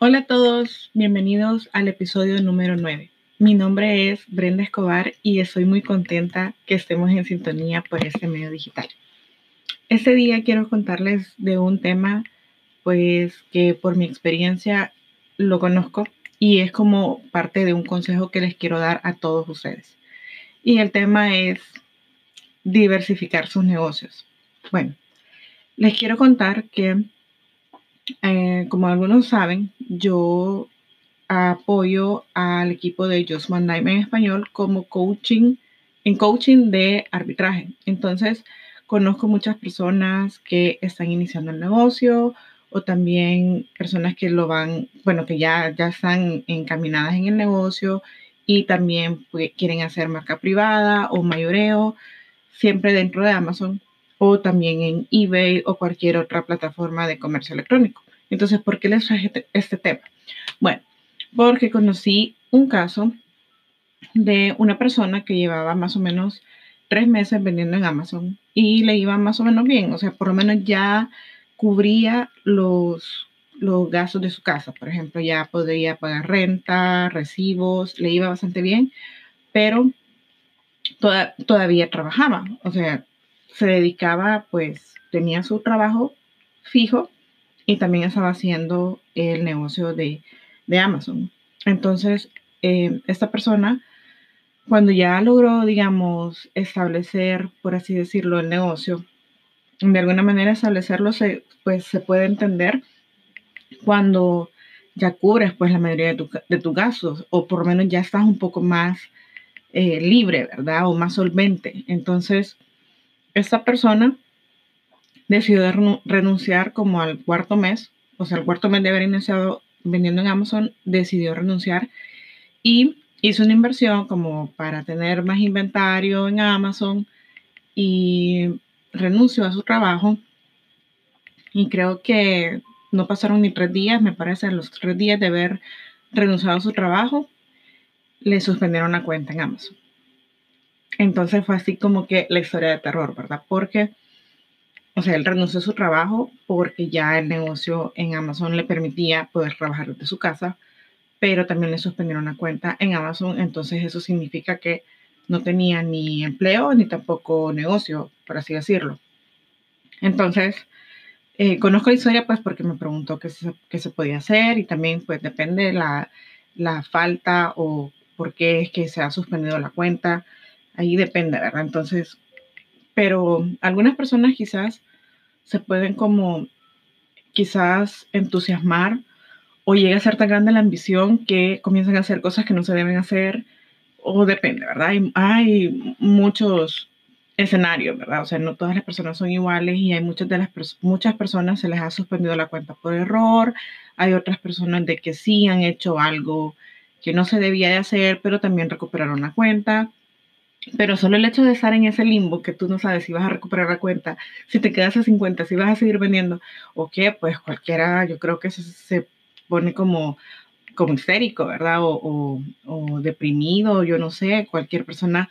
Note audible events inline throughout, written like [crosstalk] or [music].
Hola a todos, bienvenidos al episodio número 9. Mi nombre es Brenda Escobar y estoy muy contenta que estemos en sintonía por este medio digital. Este día quiero contarles de un tema pues que por mi experiencia lo conozco y es como parte de un consejo que les quiero dar a todos ustedes. Y el tema es diversificar sus negocios. Bueno, les quiero contar que eh, como algunos saben, yo apoyo al equipo de Just One en español como coaching, en coaching de arbitraje. Entonces, conozco muchas personas que están iniciando el negocio o también personas que lo van, bueno, que ya, ya están encaminadas en el negocio y también pues, quieren hacer marca privada o mayoreo, siempre dentro de Amazon o también en eBay o cualquier otra plataforma de comercio electrónico. Entonces, ¿por qué les traje este, este tema? Bueno, porque conocí un caso de una persona que llevaba más o menos tres meses vendiendo en Amazon y le iba más o menos bien, o sea, por lo menos ya cubría los, los gastos de su casa, por ejemplo, ya podría pagar renta, recibos, le iba bastante bien, pero todavía trabajaba, o sea, se dedicaba, pues tenía su trabajo fijo y también estaba haciendo el negocio de, Amazon. Entonces, eh, esta persona, cuando ya logró, digamos, establecer, por así decirlo, el negocio, de alguna manera establecerlo, se, pues se puede entender cuando ya cubres pues la mayoría de, tus gastos o por lo menos ya estás un poco más eh, libre, ¿verdad? O más solvente. Entonces, esta persona decidió renunciar como al cuarto mes, o sea, al cuarto mes de haber iniciado vendiendo en Amazon, decidió renunciar y hizo una inversión como para tener más inventario en Amazon y renunció a su trabajo y creo que no pasaron ni tres días, me parece, los tres días de haber renunciado a su trabajo, le suspendieron la cuenta en Amazon. Entonces fue así como que la historia de terror, ¿verdad? Porque o sea, él renunció a su trabajo porque ya el negocio en Amazon le permitía poder trabajar desde su casa, pero también le suspendieron la cuenta en Amazon, entonces eso significa que no tenía ni empleo ni tampoco negocio, por así decirlo. Entonces, eh, conozco la historia pues porque me preguntó qué se, qué se podía hacer y también pues depende la, la falta o por qué es que se ha suspendido la cuenta, ahí depende, ¿verdad? Entonces, pero algunas personas quizás se pueden como quizás entusiasmar o llega a ser tan grande la ambición que comienzan a hacer cosas que no se deben hacer o depende, ¿verdad? Hay, muchos escenarios, ¿verdad? O sea, no todas las personas son iguales y hay muchas de las muchas personas se les ha suspendido la cuenta por error, hay otras personas de que sí han hecho algo que no se debía de hacer, pero también recuperaron la cuenta. Pero solo el hecho de estar en ese limbo que tú no sabes si vas a recuperar la cuenta, si te quedas a 50, si vas a seguir vendiendo o qué, pues cualquiera, yo creo que se, se pone como, como histérico, ¿verdad? O, o, o, deprimido, yo no sé, cualquier persona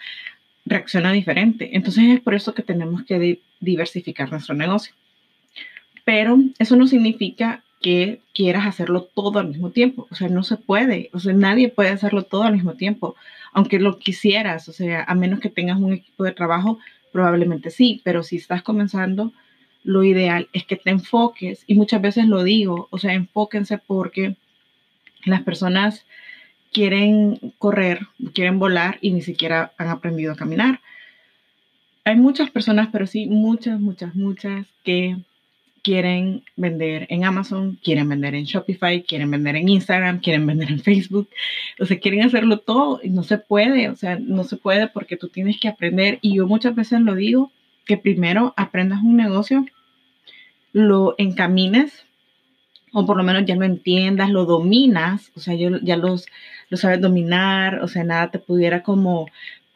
reacciona diferente. Entonces es por eso que tenemos que diversificar nuestro negocio. Pero eso no significa que quieras hacerlo todo al mismo tiempo. O sea, no se puede. O sea, nadie puede hacerlo todo al mismo tiempo, aunque lo quisieras. O sea, a menos que tengas un equipo de trabajo, probablemente sí. Pero si estás comenzando, lo ideal es que te enfoques. Y muchas veces lo digo, o sea, enfóquense porque las personas quieren correr, quieren volar y ni siquiera han aprendido a caminar. Hay muchas personas, pero sí, muchas, muchas, muchas que quieren vender en Amazon, quieren vender en Shopify, quieren vender en Instagram, quieren vender en Facebook, o sea, quieren hacerlo todo y no se puede, o sea, no se puede porque tú tienes que aprender. Y yo muchas veces lo digo, que primero aprendas un negocio, lo encamines o por lo menos ya lo entiendas, lo dominas, o sea, ya los, lo sabes dominar, o sea, nada te pudiera como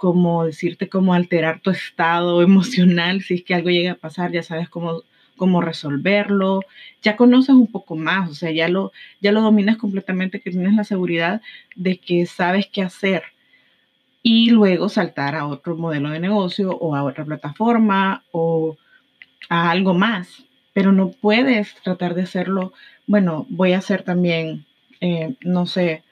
como decirte cómo alterar tu estado emocional si es que algo llega a pasar, ya sabes cómo cómo resolverlo, ya conoces un poco más, o sea, ya lo, ya lo dominas completamente, que tienes la seguridad de que sabes qué hacer. Y luego saltar a otro modelo de negocio o a otra plataforma o a algo más, pero no puedes tratar de hacerlo, bueno, voy a hacer también eh, no sé,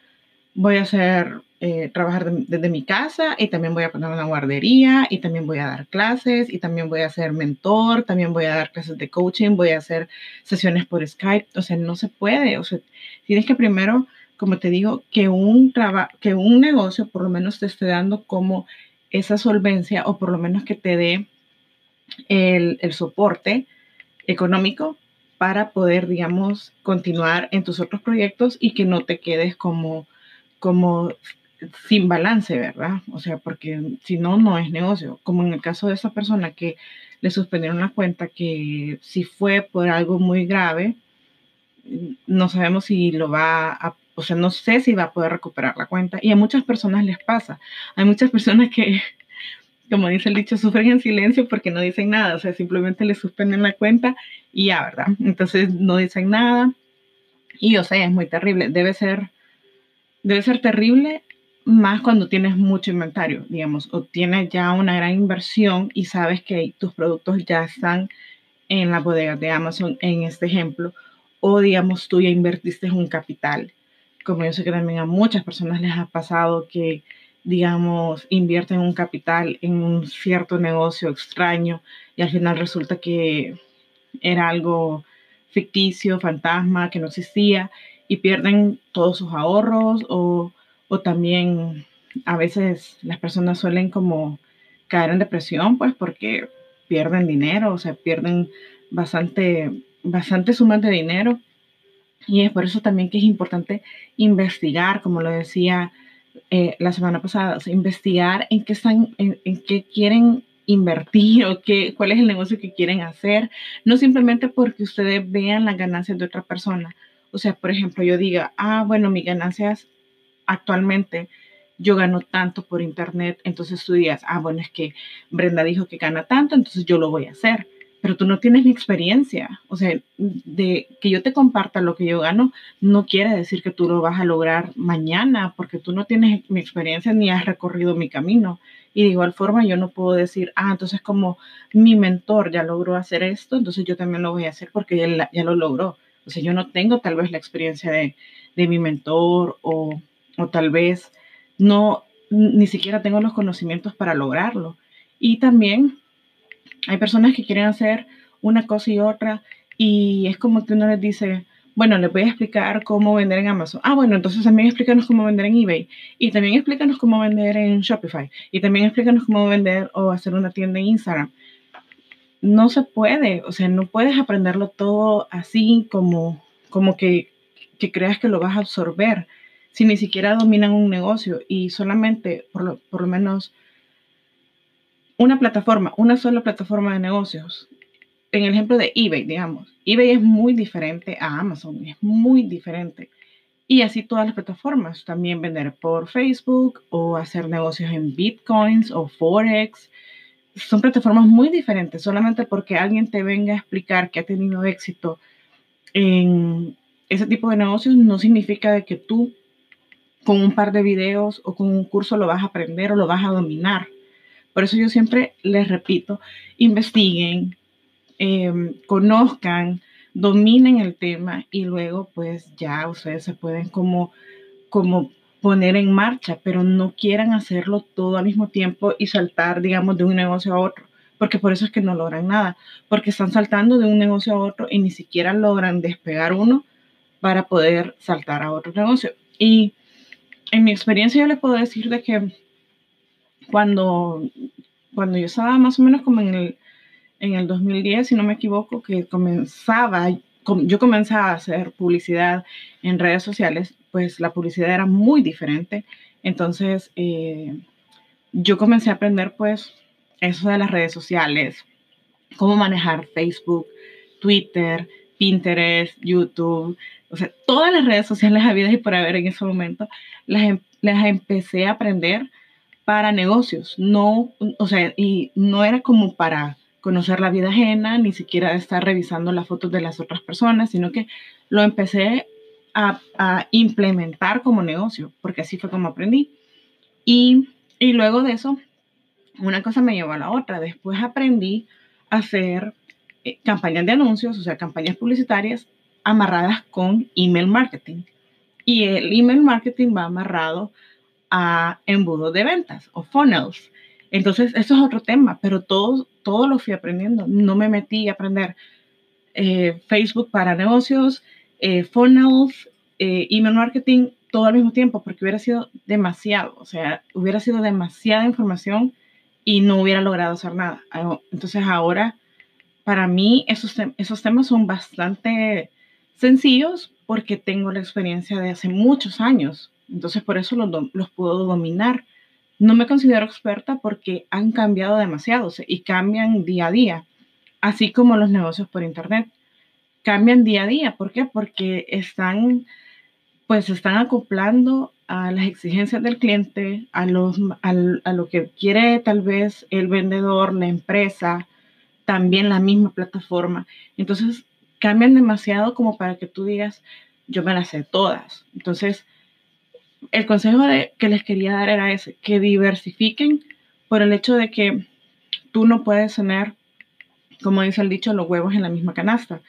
voy a hacer, eh, trabajar desde mi casa y también voy a poner una guardería y también voy a dar clases y también voy a ser mentor, también voy a dar clases de coaching, voy a hacer sesiones por Skype, o sea, no se puede, o sea, tienes que primero, como te digo, que un, que un negocio por lo menos te esté dando como esa solvencia o por lo menos que te dé el, el soporte económico para poder, digamos, continuar en tus otros proyectos y que no te quedes como, como sin balance, ¿verdad? O sea, porque si no, no es negocio. Como en el caso de esa persona que le suspendieron la cuenta, que si fue por algo muy grave, no sabemos si lo va a, o sea, no sé si va a poder recuperar la cuenta. Y a muchas personas les pasa. Hay muchas personas que como dice el dicho, sufren en silencio porque no dicen nada, o sea, simplemente le suspenden la cuenta y ya, ¿verdad? Entonces no dicen nada y, o sea, es muy terrible. Debe ser, debe ser terrible más cuando tienes mucho inventario, digamos, o tienes ya una gran inversión y sabes que tus productos ya están en la bodega de Amazon, en este ejemplo, o digamos, tú ya invertiste un capital. Como yo sé que también a muchas personas les ha pasado que digamos, invierten un capital en un cierto negocio extraño y al final resulta que era algo ficticio, fantasma, que no existía y pierden todos sus ahorros o, o también a veces las personas suelen como caer en depresión pues porque pierden dinero, o sea, pierden bastante, bastante sumas de dinero y es por eso también que es importante investigar, como lo decía eh, la semana pasada, investigar en qué están, en, qué quieren invertir o qué, cuál es el negocio que quieren hacer, no simplemente porque ustedes vean las ganancias de otra persona. O sea, por ejemplo, yo diga, ah, bueno, mis ganancias actualmente yo gano tanto por internet, entonces tú digas, ah, bueno, es que Brenda dijo que gana tanto, entonces yo lo voy a hacer pero tú no tienes mi experiencia. O sea, de que yo te comparta lo que yo gano, no quiere decir que tú lo vas a lograr mañana, porque tú no tienes mi experiencia ni has recorrido mi camino. Y de igual forma, yo no puedo decir, ah, entonces como mi mentor ya logró hacer esto, entonces yo también lo voy a hacer porque ya, ya lo logró. Sea, yo no tengo tal vez la experiencia de, de mi mentor o, o tal vez no, ni siquiera tengo los conocimientos para lograrlo. Y también hay personas que quieren hacer una cosa y otra y es como que uno les dice, bueno, les voy a explicar cómo vender en Amazon. Ah, bueno, entonces también explícanos cómo vender en eBay. Y también explícanos cómo vender en Shopify. Y también explícanos cómo vender o hacer una tienda en Instagram. No se puede, o sea, no puedes aprenderlo todo así como, como que, que creas que lo vas a absorber si ni siquiera dominan un negocio y solamente, por lo, por lo menos, una plataforma, una sola plataforma de negocios. En el ejemplo de eBay, digamos, eBay es muy diferente a Amazon, es muy diferente. Y así todas las plataformas, también vender por Facebook o hacer negocios en Bitcoins o Forex. Son plataformas muy diferentes, solamente porque alguien te venga a explicar que ha tenido éxito en ese tipo de negocios no significa que tú con un par de videos o con un curso lo vas a aprender o lo vas a dominar. Por eso yo siempre les repito, investiguen, em, conozcan, dominen el tema y luego pues ya ustedes se pueden como, como poner en marcha, pero no quieran hacerlo todo al mismo tiempo y saltar, digamos, de un negocio a otro, porque por eso es que no logran nada, porque están saltando de un negocio a otro y ni siquiera logran despegar uno para poder saltar a otro negocio. Y en mi experiencia yo les puedo decir de que cuando, cuando yo estaba más o menos como en el, en el 2010, si no me equivoco, que comenzaba, yo comenzaba a hacer publicidad en redes sociales, pues la publicidad era muy diferente. Entonces, eh, yo comencé a aprender pues eso de las redes sociales, cómo manejar Facebook, Twitter, Pinterest, YouTube, o sea, todas las redes sociales [laughs] habidas y por haber en ese momento, las, em, las empecé a aprender para negocios, no, o sea, y no era como para conocer la vida ajena, ni siquiera estar revisando las fotos de las otras personas, sino que lo empecé a, implementar como negocio, porque así fue como aprendí. Y, y luego de eso, una cosa me llevó a la otra. Después aprendí a hacer eh, campañas de anuncios, o sea, campañas publicitarias amarradas con email marketing. Y el email marketing va amarrado a embudos de ventas o funnels. Entonces, eso es otro tema, pero todo, todo lo fui aprendiendo. No me metí a aprender eh, Facebook para negocios, eh, funnels, eh, email marketing, todo al mismo tiempo, porque hubiera sido demasiado, o sea, hubiera sido demasiada información y no hubiera logrado hacer nada. Entonces ahora, para mí, esos, esos temas son bastante sencillos porque tengo la experiencia de hace muchos años. Entonces por eso los, los puedo dominar. No me considero experta porque han cambiado demasiado y cambian día a día, así como los negocios por Internet. Cambian día a día. ¿Por qué? Porque están, pues, están acoplando a las exigencias del cliente, a, a lo que quiere tal vez el vendedor, la empresa, también la misma plataforma. Entonces, cambian demasiado como para que tú digas, yo me las sé todas. Entonces, el consejo de, que les quería dar era ese, que diversifiquen por el hecho de que tú no puedes tener, como dice el dicho, los huevos en la misma canasta.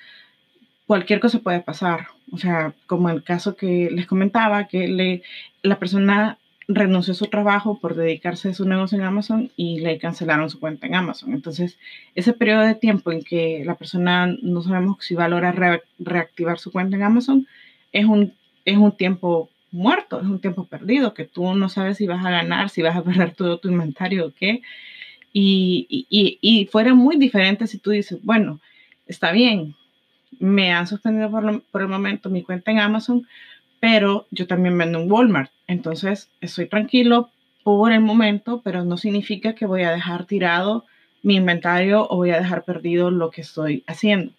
Cualquier cosa puede pasar. O sea, como el caso que les comentaba, que le, la persona renunció a su trabajo por dedicarse a su negocio en Amazon y le cancelaron su cuenta en Amazon. Entonces, ese periodo de tiempo en que la persona no sabemos si va a lograr reactivar su cuenta en Amazon es un, es un tiempo muerto, es un tiempo perdido, que tú no sabes si vas a ganar, si vas a perder todo tu inventario o qué. Y, y, fuera muy diferente si tú dices, bueno, está bien, me han suspendido por, por el momento mi cuenta en Amazon, pero yo también vendo en Walmart. Entonces, estoy tranquilo por el momento, pero no significa que voy a dejar tirado mi inventario o voy a dejar perdido lo que estoy haciendo.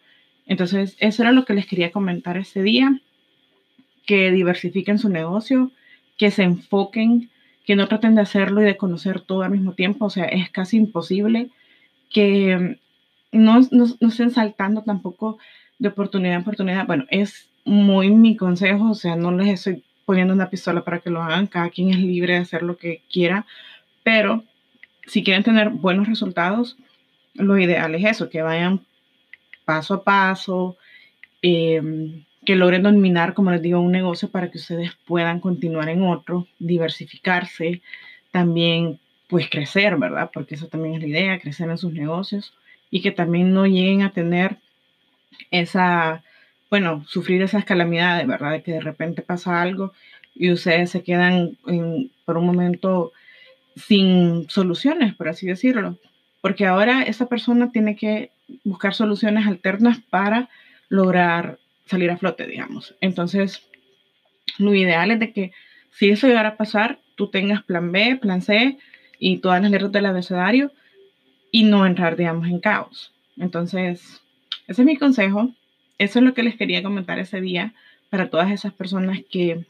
Entonces, eso era lo que les quería comentar ese día que diversifiquen su negocio, que se enfoquen, que no traten de hacerlo y de conocer todo al mismo tiempo. O sea, es casi imposible que no, no, no estén saltando tampoco de oportunidad en oportunidad. Bueno, es muy mi consejo, o sea, no les estoy poniendo una pistola para que lo hagan, cada quien es libre de hacer lo que quiera, pero si quieren tener buenos resultados, lo ideal es eso, que vayan paso a paso, eh, que logren dominar, como les digo, un negocio para que ustedes puedan continuar en otro, diversificarse, también pues crecer, ¿verdad? Porque eso también es la idea, crecer en sus negocios y que también no lleguen a tener esa, bueno, sufrir esas calamidades, ¿verdad? De que de repente pasa algo y ustedes se quedan por un momento sin soluciones, por así decirlo. Porque ahora esa persona tiene que buscar soluciones alternas para lograr salir a flote, digamos. Entonces, lo ideal es de que si eso llegara a pasar, tú tengas plan B, plan C y todas las letras del abecedario y no entrar, digamos, en caos. Entonces, ese es mi consejo. Eso es lo que les quería comentar ese día para todas esas personas que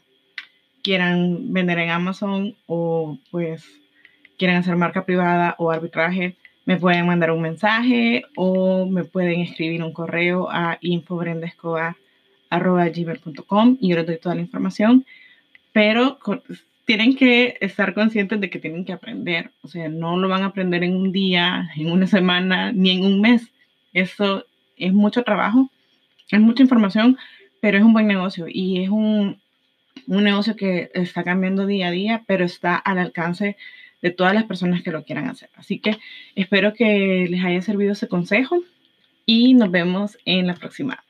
quieran vender en Amazon o pues quieran hacer marca privada o arbitraje, me pueden mandar un mensaje o me pueden escribir un correo a infobrendescobar arroba gmail.com y yo les doy toda la información, pero tienen que estar conscientes de que tienen que aprender, o sea, no lo van a aprender en un día, en una semana, ni en un mes. Eso es mucho trabajo, es mucha información, pero es un buen negocio y es un, un negocio que está cambiando día a día, pero está al alcance de todas las personas que lo quieran hacer. Así que espero que les haya servido ese consejo y nos vemos en la próxima.